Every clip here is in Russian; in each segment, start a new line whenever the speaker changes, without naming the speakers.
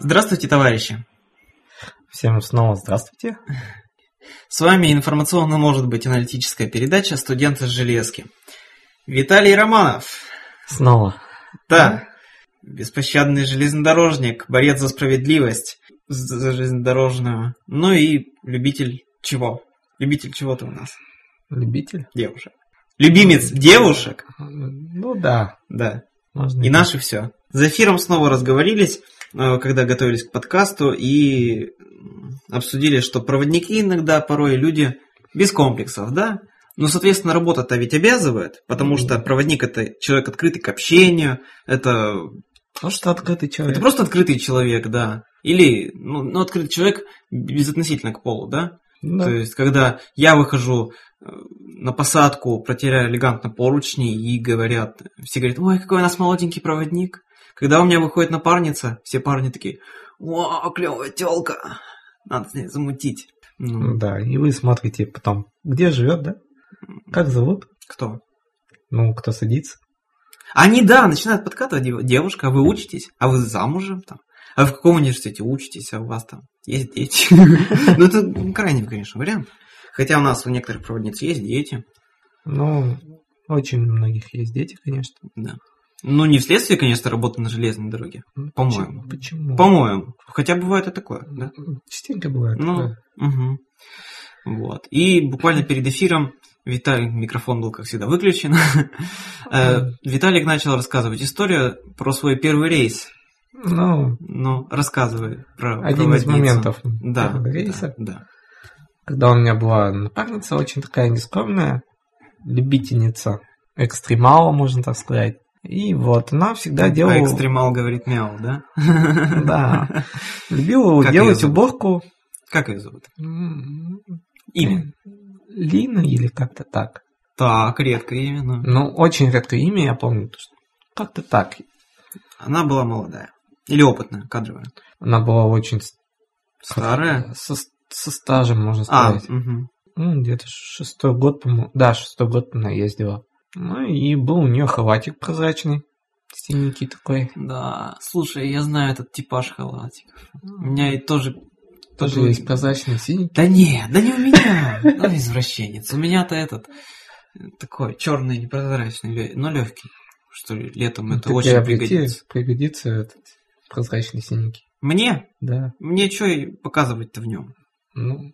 Здравствуйте, товарищи!
Всем снова здравствуйте.
С вами информационно может быть аналитическая передача «Студенты с железки». Виталий Романов.
Снова.
Да. Беспощадный железнодорожник, борец за справедливость, за железнодорожную. Ну и любитель чего? Любитель чего-то у нас?
Любитель?
Девушек. Любимец девушек?
Ну да.
Да.
Можно
И наше все. За эфиром снова разговорились, когда готовились к подкасту, и обсудили, что проводники иногда порой люди без комплексов, да? Ну, соответственно, работа-то ведь обязывает, потому
Мгм.
что проводник это человек открытый к общению, это,
Просто открытый человек.
это просто открытый человек, да. Или, ну, ну, открытый человек безотносительно к полу, да?
Да.
То есть, когда я выхожу э, на посадку, протеряю элегантно поручни и говорят, все говорят, ой, какой у нас молоденький проводник. Когда у меня выходит напарница, все парни такие, о, клевая телка, надо с ней замутить. Ну,
Да, и вы смотрите потом, где живет, да? Как зовут?
кто?
Ну, кто садится?
Они, да, начинают подкатывать, дев- девушка, а вы учитесь, а вы замужем там, а в каком университете учитесь, а у вас там есть дети. Ну, это крайний, конечно, вариант. Хотя у нас у некоторых проводниц есть дети.
Ну, очень у многих есть дети, конечно.
Да. Ну, не вследствие, конечно, работы на железной дороге.
Ну,
По-моему.
Почему?
По-моему. Хотя бывает и такое, да?
Частенько бывает.
Ну,
такое.
угу. Вот. И буквально перед эфиром Виталий, микрофон был, как всегда, выключен. Э, Виталик начал рассказывать историю про свой первый рейс.
Ну,
Ну, рассказывай про
один из моментов
Да,
рейса,
да, да.
когда у меня была напарница очень такая нескромная, любительница экстремала, можно так сказать. И вот она всегда
А
делала...
экстремал говорит мяу, да?
Да. Любила
Как
делать уборку.
Как ее зовут?
М,
Имя.
Лина или как-то так.
Так, редкое имя, но
Ну, очень редкое имя, я помню. Как-то так.
она была молодая. Или опытная, кадровая.
Она была очень
Старая?
со, со стажем, можно
А,
сказать.
мгм.
Ну, где-то шестой год, по-моему. Да, шестой год она ездила. Ну, и был у нее халатик прозрачный. Синенький такой.
Да, слушай, я знаю этот типаж халатиков. У меня и тоже...
Тоже есть прозрачный синенький.
Да не, да не у меня. Ну, извращенец. У меня-то этот э, такой черный, непрозрачный, но легкий. Что ли, летом это
Ну,
очень
приобрети,
пригодится.
Пригодится этот прозрачный синенький.
Мне?
Да.
Мне что показывать-то в нем?
Ну,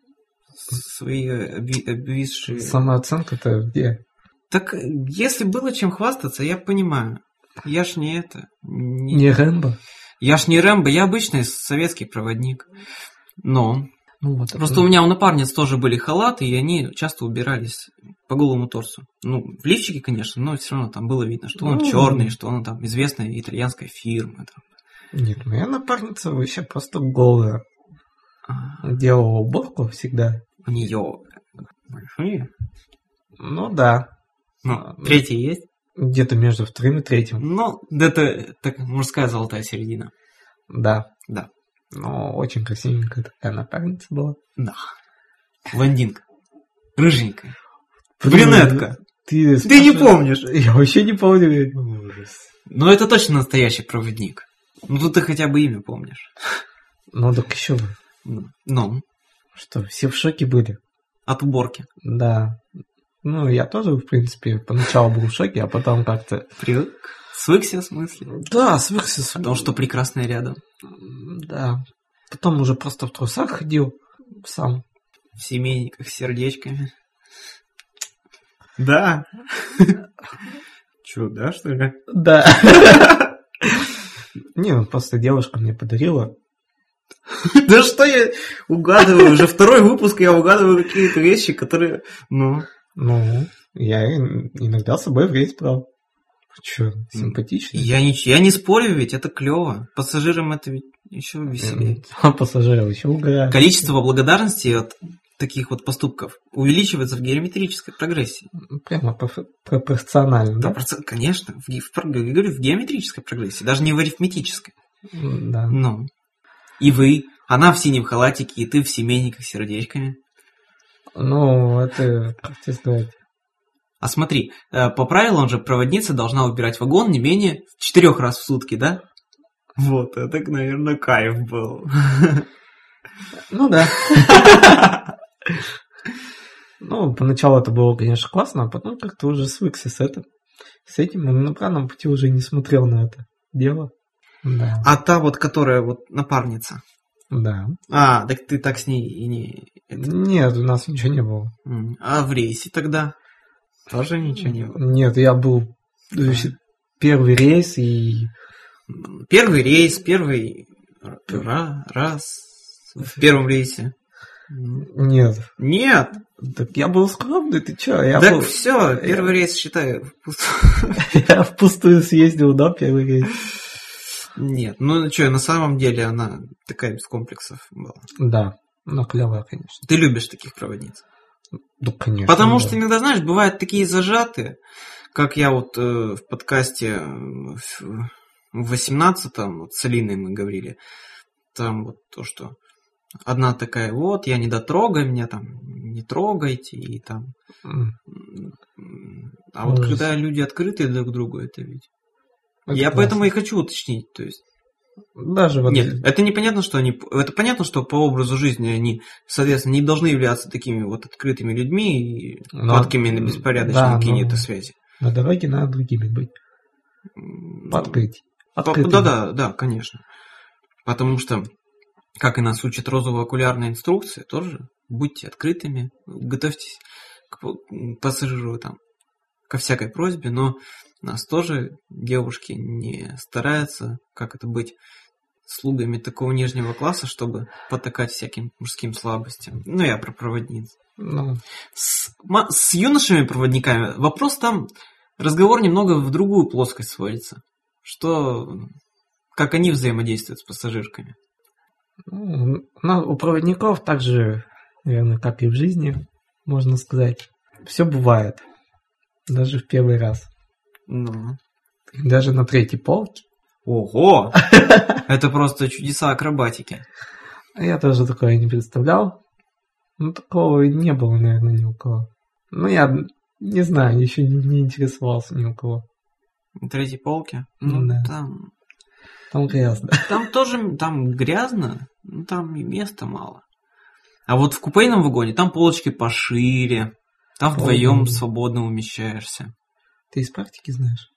Свои обви- обвисшие...
самооценка-то где?
Так, э, если было чем хвастаться, я понимаю. Я ж не это... Не...
Не Рэмбо.
Я ж не Рэмбо, я обычный советский проводник. Но
Ну, вот.
Просто у меня у напарниц тоже были халаты, и они часто убирались по голому торсу. Ну, в лифчике, конечно, но все равно там было видно, что он
Ну.
черный, что он там известная итальянская фирма. там.
Нет, моя напарница вообще просто голая.
А,
Делала уборку всегда.
У нее большие.
Ну да.
Ну,
А, ну.
третий есть.
Где-то между вторым и третьим.
Ну, это так, мужская золотая середина.
Да.
Да.
Но очень красивенькая такая напарница была.
Да. Блондинка. Рыженькая. Брюнетка.
Ты,
Ты не помнишь.
Я вообще не помню. Ужас.
Но это точно настоящий проводник. Ну, тут ты хотя бы имя помнишь.
Ну так еще бы.
Ну, Ну,
Что, все в шоке были?
от уборки.
Да. Ну, я тоже, в принципе, поначалу был в шоке, а потом как-то...
Привык. Свыкся, в смысле?
Да, свыкся. с-
Потому что прекрасная рядом.
Да. Потом уже просто в трусах ходил сам.
В семейниках с сердечками. Да. Че, да, что ли?
Да. Не, ну просто девушка мне подарила.
Да что я угадываю? Уже второй выпуск я угадываю какие-то вещи, которые... Ну,
Ну, я ин- иногда с собой в рейс брал. Че, симпатично.
я не, я не спорю, ведь это клево. Пассажирам это ведь еще веселее.
А пассажиров еще угорают.
Количество благодарности от таких вот поступков увеличивается в геометрической прогрессии.
Прямо проф- пропорционально,
Да,
да?
проц- конечно, в, в говорю, в геометрической прогрессии, даже не в арифметической.
Да.
Ну. И вы, она в синем халатике, и ты в семейниках с сердечками.
Ну, это, как тебе сказать,
А смотри, э, по правилам же проводница должна убирать вагон не менее четырех раз в сутки, да? Вот, это, наверное, кайф был.
Ну да. Ну, поначалу это было, конечно, классно, а потом как-то уже свыкся с этим. С этим и на обратном пути уже не смотрел на это дело. Да.
А та вот, которая вот напарница.
Да.
А, так ты так с ней и не... это-
Нет, у нас ничего не было.
А в рейсе тогда? Тоже ничего не было.
Нет, я был значит, первый рейс и
Первый рейс, первый ра- раз в первом рейсе.
Нет.
Нет,
Так я был скромный, ты чё? Я,
так
был...
все, первый рейс считай. впустую.
я впустую съездил, да, первый рейс?
Нет, ну что, на самом деле она такая без комплексов была.
Да, ну клевая, конечно.
Ты любишь таких проводниц.
Ну, конечно.
Потому
да.
что иногда, знаешь, бывают такие зажатые, как я вот э, в подкасте в в 18-м, вот с Алиной мы говорили, там вот то, что одна такая, вот, я не дотрогай меня, там, не трогайте, и там... А вот
Ужас.
когда люди открыты друг к другу, это ведь...
это
я
классно.
поэтому и хочу уточнить, то есть...
Даже вот...
Нет, это непонятно, что они... Это понятно, что по образу жизни они, соответственно, не должны являться такими вот открытыми людьми и
Но-
падкими на беспорядочные
да,
какие-то
но
связи.
На дороге надо другими быть. Подкрыть.
По-
Открытыми.
Да, да, да, конечно. Потому что, как и нас учат розово-окулярная инструкция, тоже будьте открытыми, готовьтесь к пассажиру там, ко всякой просьбе, но нас тоже девушки не стараются, как это быть, слугами такого нижнего класса, чтобы потакать всяким мужским слабостям. Ну, я про проводниц.
Ну,
С, с юношами-проводниками вопрос там, разговор немного в другую плоскость сводится. Что, как они взаимодействуют с пассажирками.
ну, у проводников также, наверное, как и в жизни, можно сказать, все бывает. Даже в первый раз.
Ну.
Даже на третьей полке.
Ого! Это просто чудеса акробатики.
Я тоже такое не представлял. Ну, такого не было, наверное, ни у кого. Ну, я не знаю, еще не, не интересовался ни у кого.
На третьей полке.
Ну
Ну,
да.
там,
Там грязно.
там тоже там грязно, но там и места мало. А вот в купейном вагоне там полочки пошире. Там вдвоем свободно умещаешься.
Ты из практики знаешь?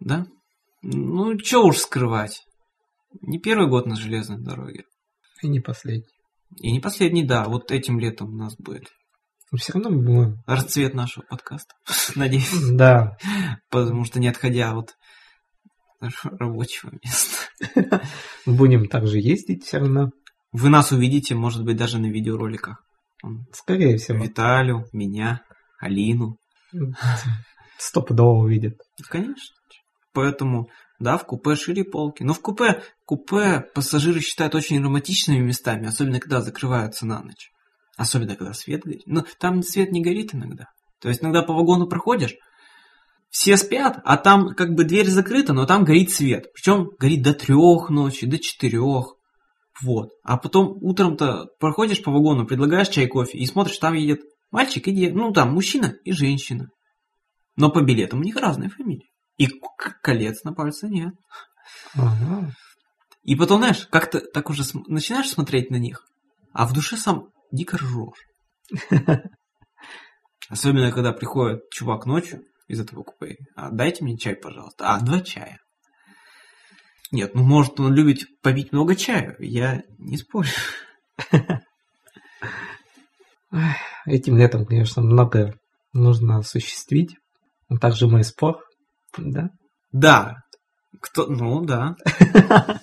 Да? Ну, что уж скрывать. Не первый год на железной дороге.
И не последний.
И не последний, да, вот этим летом у нас будет
Но все равно мы...
расцвет нашего подкаста. Надеюсь,
Да.
потому что не отходя от рабочего места.
Будем также ездить все равно.
Вы нас увидите, может быть, даже на видеороликах.
Скорее всего.
Виталю, меня, Алину.
Стопудово увидят.
Конечно. Поэтому, да, в купе шире полки. Но в купе, купе пассажиры считают очень романтичными местами, особенно когда закрываются на ночь. Особенно, когда свет горит. Но там свет не горит иногда. То есть, иногда по вагону проходишь, все спят, а там как бы дверь закрыта, но там горит свет. Причем горит до трех ночи, до четырех. Вот. А потом утром-то проходишь по вагону, предлагаешь чай, кофе, и смотришь, там едет мальчик и девушка. Ну, там мужчина и женщина. Но по билетам у них разные фамилии. И колец на пальце нет.
Ага.
И потом, знаешь, как-то так уже см- начинаешь смотреть на них, а в душе сам дико ржешь. Особенно, когда приходит чувак ночью из этого купе. А дайте мне чай, пожалуйста. А, два чая. Нет, ну может он любит попить много чая. Я не спорю.
Этим летом, конечно, многое нужно осуществить. А также мой спор. Да?
Да. Кто? Ну, да.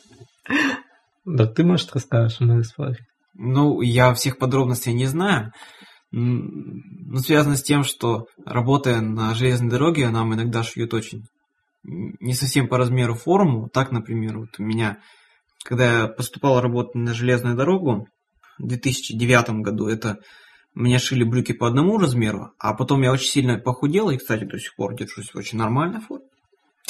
Да ты, может, расскажешь о моем споре?
Ну, я всех подробностей не знаю. Но связано с тем, что работая на железной дороге, нам иногда шьют очень не совсем по размеру форму. Так, например, вот у меня, когда я поступал работать на железную дорогу в 2009 году, это мне шили брюки по одному размеру, а потом я очень сильно похудел, и, кстати, до сих пор держусь в очень нормальной форме.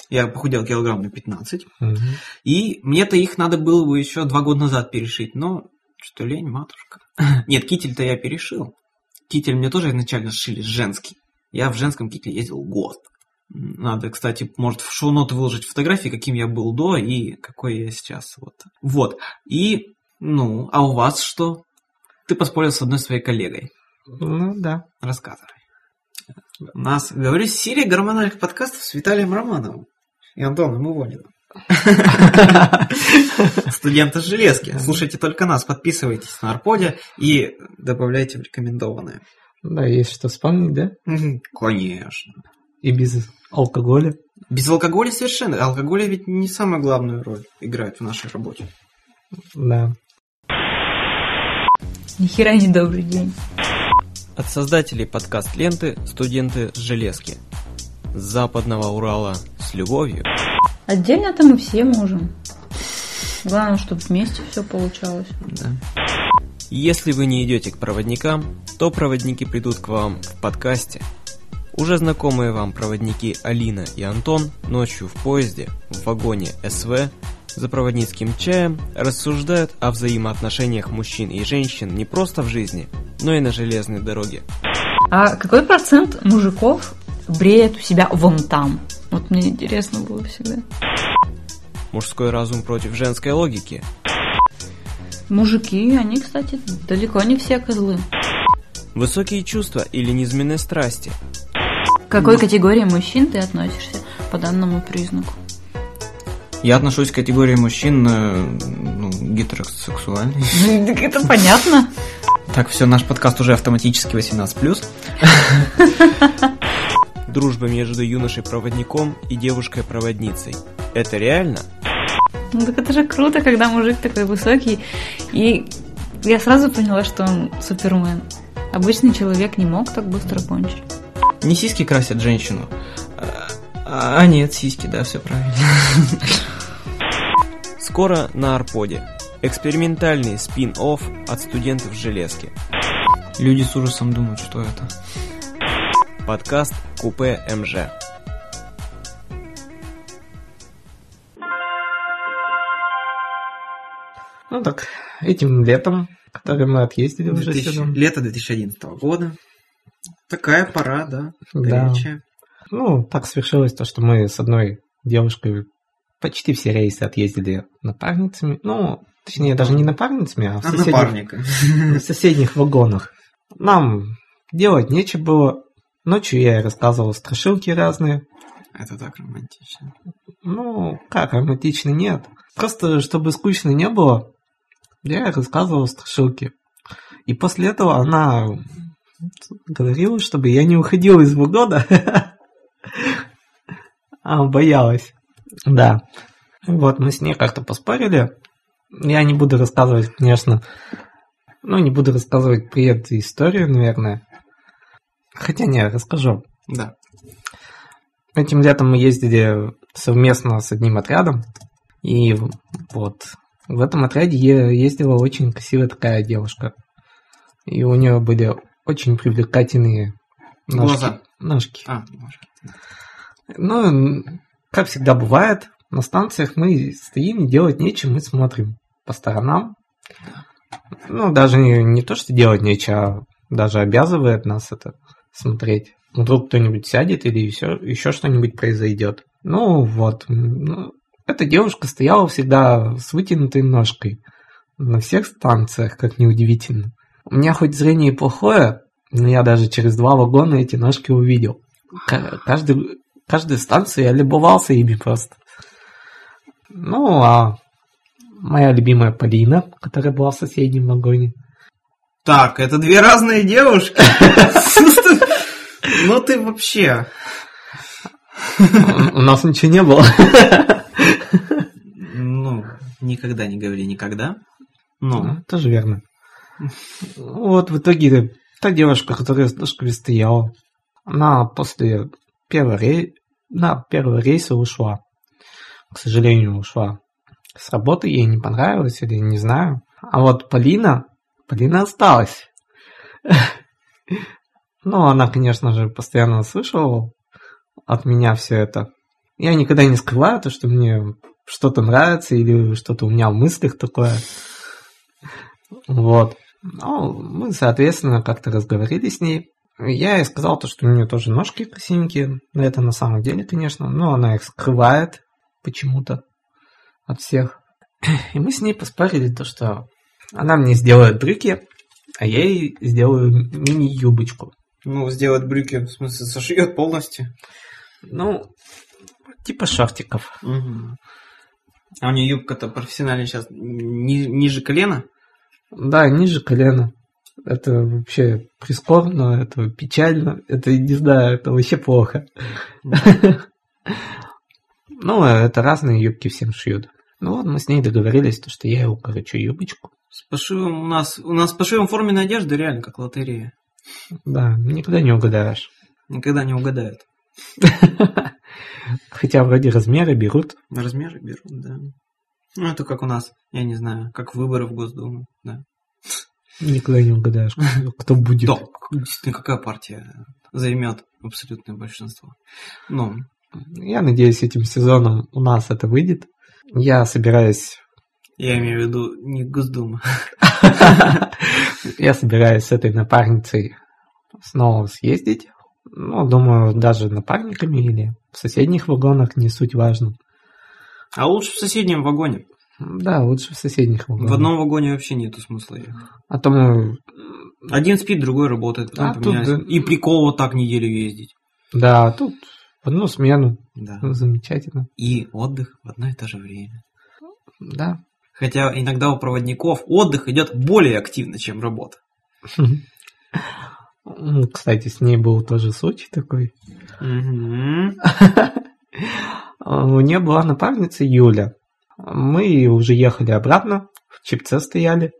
Я похудел килограмм на 15.
Мгм.
И мне-то их надо было бы еще два года назад перешить, но что лень, матушка. Нет, китель-то я перешил. Китель мне тоже изначально сшили женский. Я в женском кителе ездил год. Надо, кстати, может в шоу-ноты выложить фотографии, каким я был до и какой я сейчас. Вот. Вот. И, ну, а у вас что? Ты поспорил с одной своей коллегой.
Ну да.
Рассказывай. У нас, говорю, серия гормональных подкастов с Виталием Романовым и Антоном Ивониным. Студенты железки. Слушайте только нас, подписывайтесь на Арподе и добавляйте в рекомендованные.
Да, есть что вспомнить, да?
Конечно.
И без алкоголя.
Без алкоголя совершенно. Алкоголь ведь не самую главную роль играет в нашей работе.
Да.
Нихера не добрый день.
От создателей подкаст-ленты «Студенты с железки». С западного Урала с любовью.
Отдельно-то мы все можем. Главное, чтобы вместе все получалось.
Да. Если вы не идете к проводникам, то проводники придут к вам в подкасте. Уже знакомые вам проводники Алина и Антон ночью в поезде, в вагоне СВ, за проводницким чаем рассуждают о взаимоотношениях мужчин и женщин не просто в жизни, но и на железной дороге.
А какой процент мужиков бреет у себя вон там? Вот мне интересно было всегда.
Мужской разум против женской логики.
Мужики, они, кстати, далеко не все козлы.
Высокие чувства или низменные страсти.
К какой категории мужчин ты относишься по данному признаку?
Я отношусь к категории мужчин э, ну, гетеросексуальный.
Так это понятно.
Так, все, наш подкаст уже автоматически 18+. Дружба между юношей-проводником и девушкой-проводницей. Это реально?
Ну так это же круто, когда мужик такой высокий. И я сразу поняла, что он супермен. Обычный человек не мог так быстро кончить.
Не сиськи красят женщину. А, а нет, сиськи, да, все правильно. Скоро на Арподе. Экспериментальный спин-офф от студентов железки. Люди с ужасом думают, что это. Подкаст Купе МЖ.
Ну так, этим летом, который мы отъездили уже
2000
сюда.
Лето 2011 года. Такая пора, да,
Да. Ну, так свершилось то, что мы с одной девушкой почти все рейсы отъездили напарницами. Ну, точнее, даже не напарницами, а в
А
соседних, в соседних вагонах. Нам делать нечего было. Ночью я ей рассказывал страшилки разные.
Это так романтично.
Ну, как, романтично нет. Просто, чтобы скучно не было, я рассказывал страшилки. И после этого она говорила, чтобы я не уходил из вагона. А, боялась. Да. Вот, мы с ней как-то поспорили. Я не буду рассказывать, конечно, ну, не буду рассказывать при этой историю, наверное. Хотя не, расскажу.
Да.
Этим летом мы ездили совместно с одним отрядом. И вот в этом отряде ездила очень красивая такая девушка. И у нее были очень привлекательные ножки.
Глаза.
Ножки.
А, ножки.
Ну, как всегда бывает, на станциях мы стоим, делать нечего, мы смотрим по сторонам. Ну, даже не, не то, что делать нечего, а даже обязывает нас это смотреть. Вдруг кто-нибудь сядет или еще, еще что-нибудь произойдет. Ну, вот. ну, эта девушка стояла всегда с вытянутой ножкой. На всех станциях, как неудивительно. У меня хоть зрение и плохое, но я даже через два вагона эти ножки увидел. Ка- Каждый, каждой станции я любовался ими просто. Ну, а моя любимая Полина, которая была в соседнем вагоне.
Так, это две разные девушки. Ну ты вообще.
У нас ничего не было.
Ну, никогда не говори никогда. Ну,
Ну, Тоже верно. Вот в итоге та девушка, которая с ножками стояла, она после первого, рей... на первого рейса ушла. К сожалению, ушла. С работы ей не понравилось или не знаю. А вот Полина, Полина осталась. Ну, она, конечно же, постоянно слышала от меня все это. Я никогда не скрываю то, что мне что-то нравится или что-то у меня в мыслях такое. Вот. Ну, мы, соответственно, как-то разговорили с ней. Я ей сказал то, что у нее тоже ножки красивенькие. Но это на самом деле, конечно. Но она их скрывает почему-то от всех. И мы с ней поспорили то, что она мне сделает брюки, а я ей сделаю мини-юбочку.
Ну, сделать брюки, в смысле, сошьет полностью.
Ну, типа шортиков.
Мгм. А у нее юбка-то профессиональная сейчас ни- ниже колена.
Да, ниже колена. Это вообще прискорбно, это печально, это, не знаю, это вообще плохо. Ну, это разные юбки всем шьют. Ну вот мы с ней договорились, то, что я ей укорочу юбочку.
С пошивом у нас, у нас с пошивом форменной одежды реально как лотерея.
Да, никогда не угадаешь.
Никогда не угадают.
Хотя вроде размеры берут.
Размеры берут, да. Ну, это как у нас, я не знаю, как выборы в Госдуму, да.
Никогда не угадаешь, кто будет.
Да, действительно, какая партия займет абсолютное большинство. Ну,
Я надеюсь, этим сезоном у нас это выйдет. Я собираюсь...
я имею в виду не Госдума.
Я собираюсь с этой напарницей снова съездить. Ну, думаю, даже напарниками или в соседних вагонах, не суть важно.
А лучше в соседнем вагоне.
Да, лучше в соседних вагонах.
В одном вагоне вообще нету смысла ехать.
А то мы...
Один спит, другой работает. потом
А тут,
поменялись. И прикол вот так неделю ездить.
Да, тут в одну смену.
Да.
Ну, Замечательно.
И отдых в одно и то же время.
Да.
Хотя иногда у проводников отдых идет более активно, чем работа.
Ну, Кстати, с ней был тоже случай такой. У нее была напарница Юля. Мы уже ехали обратно, в Чипце стояли.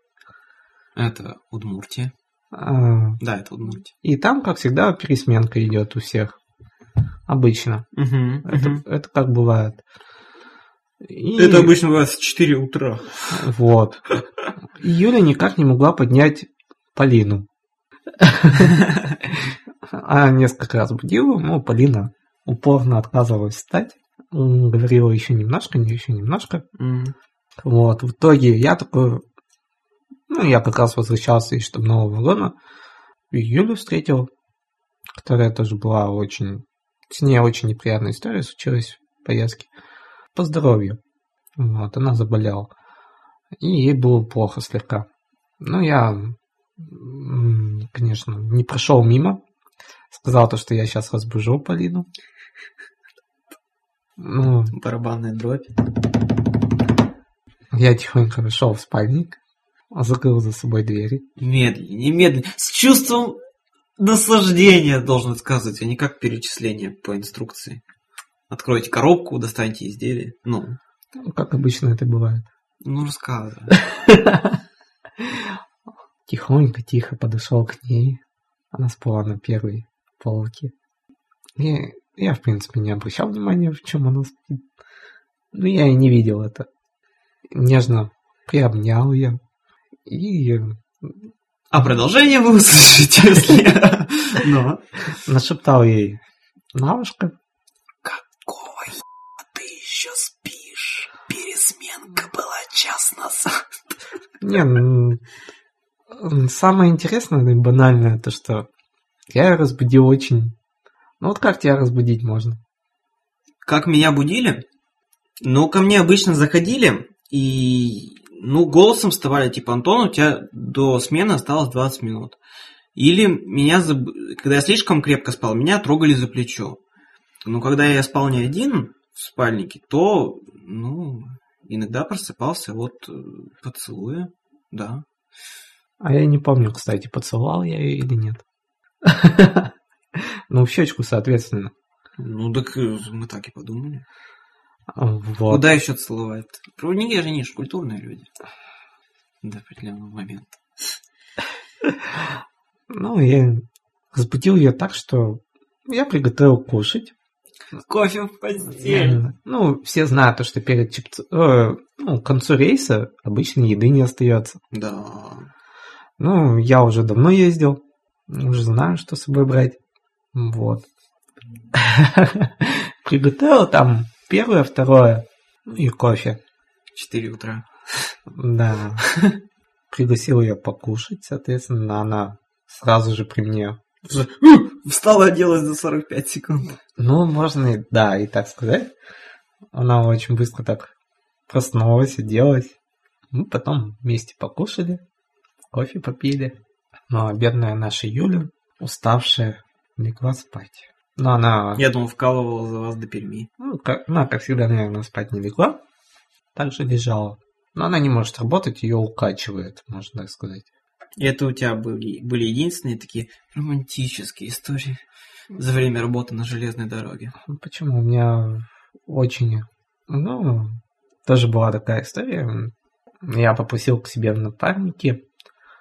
Это Удмуртия.
А,
Да, это Удмуртия.
И там, как всегда, пересменка идет у всех. Обычно.
Мгм,
Это,
мгм.
это как бывает. И-
Это обычно бывает с 4 утра.
Вот. И Юля никак не могла поднять Полину. Она несколько раз будила, но Полина упорно отказывалась встать. М, Говорила еще немножко, не еще немножко.
М.
Вот, в итоге я такой, ну, я как раз возвращался из штабного вагона, Юлю встретил, которая тоже была очень, с ней очень неприятная история случилась в поездке, по здоровью. Вот, она заболела, и ей было плохо слегка. Ну, я, конечно, не прошел мимо, сказал то, что я сейчас разбужу Полину. Ну,
Барабанная дробь.
Я тихонько вошел в спальник, закрыл за собой двери.
Медленнее, медленнее. С чувством наслаждения должен сказать, а не как перечисление по инструкции. Откройте коробку, достаньте изделие. Ну,
Ну, как обычно это бывает.
ну рассказывай.
Тихонько, тихо подошел к ней. Она спала на первой полке. Я, я, в принципе, не обращал внимания, в чем она спит. Но я и не видел это. Нежно приобнял ее. И
А продолжение вы услышите, если... Ну.
нашептал ей на ушко.
Какого ты еще спишь? Пересменка была час назад.
Не, ну, самое интересное и банальное, то что я ее разбудил очень... Ну вот как тебя разбудить можно?
Как меня будили? Ну, ко мне обычно заходили и, ну, голосом вставали, типа, Антон, у тебя до смены осталось 20 минут. Или меня, заб- когда я слишком крепко спал, меня трогали за плечо. Но когда я спал не один в спальнике, то, ну, иногда просыпался от э, поцелуя, да.
А я не помню, кстати, поцеловал я ее или нет. Ну, в щечку, соответственно.
Ну, так э, мы так и подумали.
Вот.
Куда еще целовать? Проводники же не культурные люди. До определенного момента.
Ну, я разбудил ее так, что я приготовил кушать.
Кофе в постель.
Э, Ну, все знают, то, что перед чипц- э, ну, к концу рейса обычно еды не остается.
Да.
Ну, я уже давно ездил, уже знаю, что с собой брать. Вот. Приготовил там первое, второе, и кофе.
4 утра.
Да. Пригласил ее покушать, соответственно, она сразу же при мне
Встала, оделась за 45 секунд.
Ну, можно, и- да, и так сказать. Она очень быстро так проснулась, оделась. Мы потом вместе покушали, кофе попили. Ну, а бедная наша Юля, уставшая, легла спать. Но она,
Я думал, вкалывала за вас до Перми.
ну, как, она, как всегда, наверное, спать не легла. Также лежала. Но она не может работать, ее укачивает, можно так сказать.
И это у тебя были, были единственные такие романтические истории за время работы на железной дороге.
Ну, Почему? У меня очень... Ну, тоже была такая история. Я попросил к себе в напарники.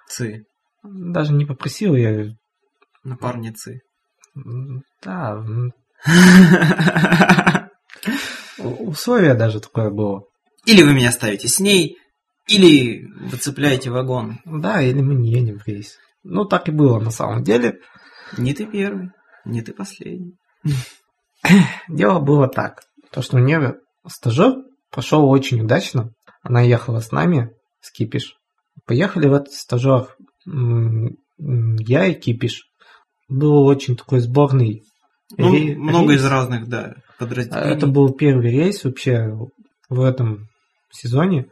Цы.
Даже не попросил, я...
Напарницы.
Да, условие даже такое было.
Или вы меня ставите с ней, или вы цепляете вагон.
Да, или мы не едем в рейс. Ну, так и было на самом деле.
Не ты первый, не ты последний.
Дело было так. То, что у нее стажер прошел очень удачно. Она ехала с нами, с Кипиш. Поехали в этот стажер. Я и Кипиш. Был очень такой сборный
Ну,
рей-
много
рейс.
из разных, да, подразделений.
Это был первый рейс вообще в этом сезоне.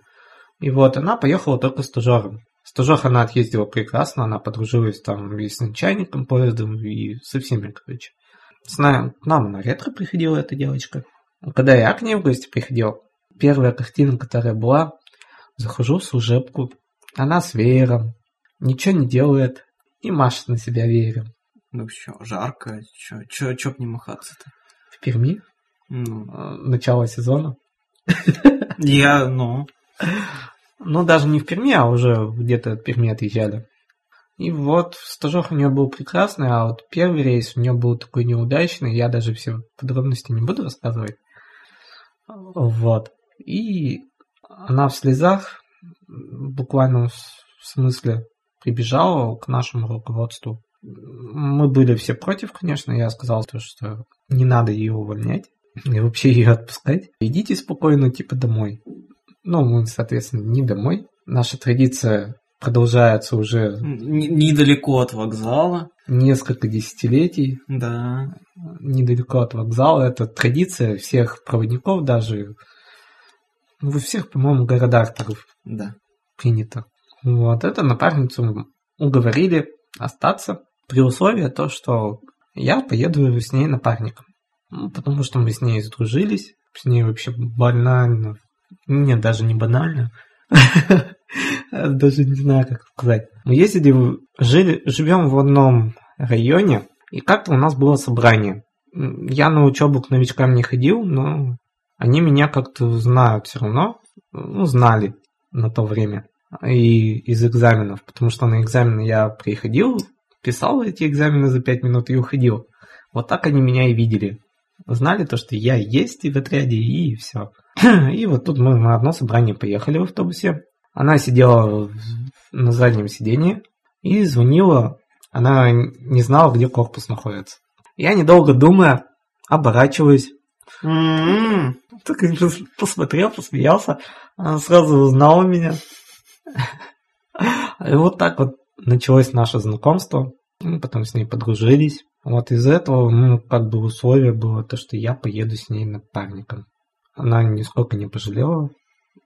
И вот она поехала только стажером. Стажер она отъездила прекрасно, она подружилась там и с начальником поездом, и со всеми, короче. С нами, к нам на ретро приходила эта девочка. Когда я к ней в гости приходил, первая картина, которая была, захожу в служебку, она с веером, ничего не делает и машет на себя веером.
Ну что, жарко, чё, чё, чё б не махаться-то?
В Перми,
Ну,
э, начало сезона.
я, ну,
Ну, даже не в Перми, а уже где-то от Перми отъезжали. И вот стажер у нее был прекрасный, а вот первый рейс у нее был такой неудачный. Я даже все подробности не буду рассказывать. Вот. И она в слезах, в буквальном с- смысле, прибежала к нашему руководству. Мы были все против, конечно. Я сказал, то, что не надо ее увольнять и вообще ее отпускать. Идите спокойно, типа, домой. Ну, мы, соответственно, не домой. Наша традиция продолжается уже
недалеко от вокзала,
несколько десятилетий.
да.
Недалеко от вокзала. Это традиция всех проводников даже. Во всех, по-моему, городах так
Да.
принято. Вот это напарницу уговорили остаться при условии то, что я поеду с ней напарником. Ну, потому что мы с ней сдружились, с ней вообще банально, нет, даже не банально, даже не знаю, как сказать. Мы ездили, жили, живем в одном районе, и как-то у нас было собрание. Я на учебу к новичкам не ходил, но они меня как-то знают все равно, ну, знали на то время и из экзаменов, потому что на экзамены я приходил, писал эти экзамены за пять минут и уходил. Вот так они меня и видели. Знали то, что я есть и в отряде, и все. И вот тут мы на одно собрание поехали в автобусе. Она сидела на заднем сидении и звонила. Она не знала, где корпус находится. Я, недолго думая, оборачиваюсь,
М-м.
так и пос- посмотрел, посмеялся. Она сразу узнала меня. И вот так вот началось наше знакомство. Мы потом с ней подружились. Вот из этого, ну, как бы условие было то, что я поеду с ней напарником. Она нисколько не пожалела.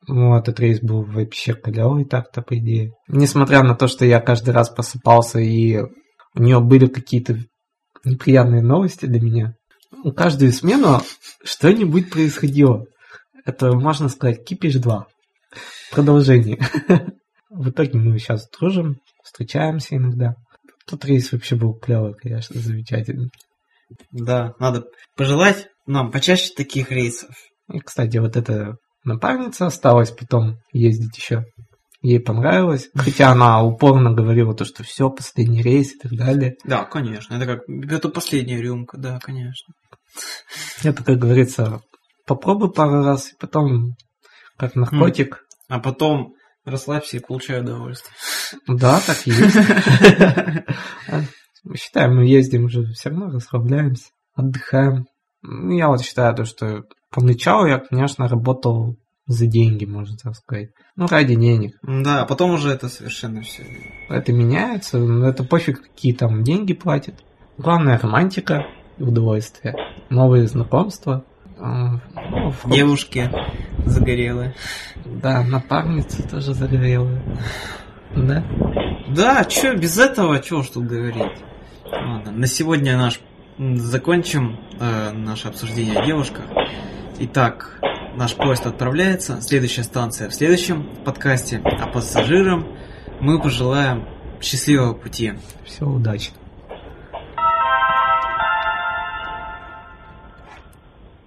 Ну, этот рейс был вообще клевый так-то, по идее. Несмотря на то, что я каждый раз просыпался, и у нее были какие-то неприятные новости для меня. У каждую смену что-нибудь происходило. Это, можно сказать, кипиш 2. Продолжение. В итоге мы сейчас дружим, встречаемся иногда. Тот рейс вообще был клевый, конечно, замечательный.
Да, надо пожелать нам почаще таких рейсов.
И, кстати, вот эта напарница осталась потом ездить еще. Ей понравилось. Хотя она упорно говорила то, что все, последний рейс и так далее.
Да, конечно. Это как это последняя рюмка, да, конечно.
Это, как говорится, попробуй пару раз, и потом как наркотик.
А потом расслабься и получай удовольствие.
Да, так и есть. Считаем, мы ездим уже все равно, расслабляемся, отдыхаем. Ну, Я вот считаю, то, что поначалу я, конечно, работал за деньги, можно так сказать. Ну, ради денег.
Да, а потом уже это совершенно все.
Это меняется, но это пофиг, какие там деньги платят. Главное романтика удовольствие. Новые знакомства. А, ну,
Девушки загорелые.
Да, напарницы тоже загорелые. Да?
Да, чё, без этого, чё уж тут говорить. Ладно, на сегодня наш закончим э, наше обсуждение о девушках. Итак, наш поезд отправляется. Следующая станция в следующем подкасте. А пассажирам мы пожелаем счастливого пути.
Все, удачи.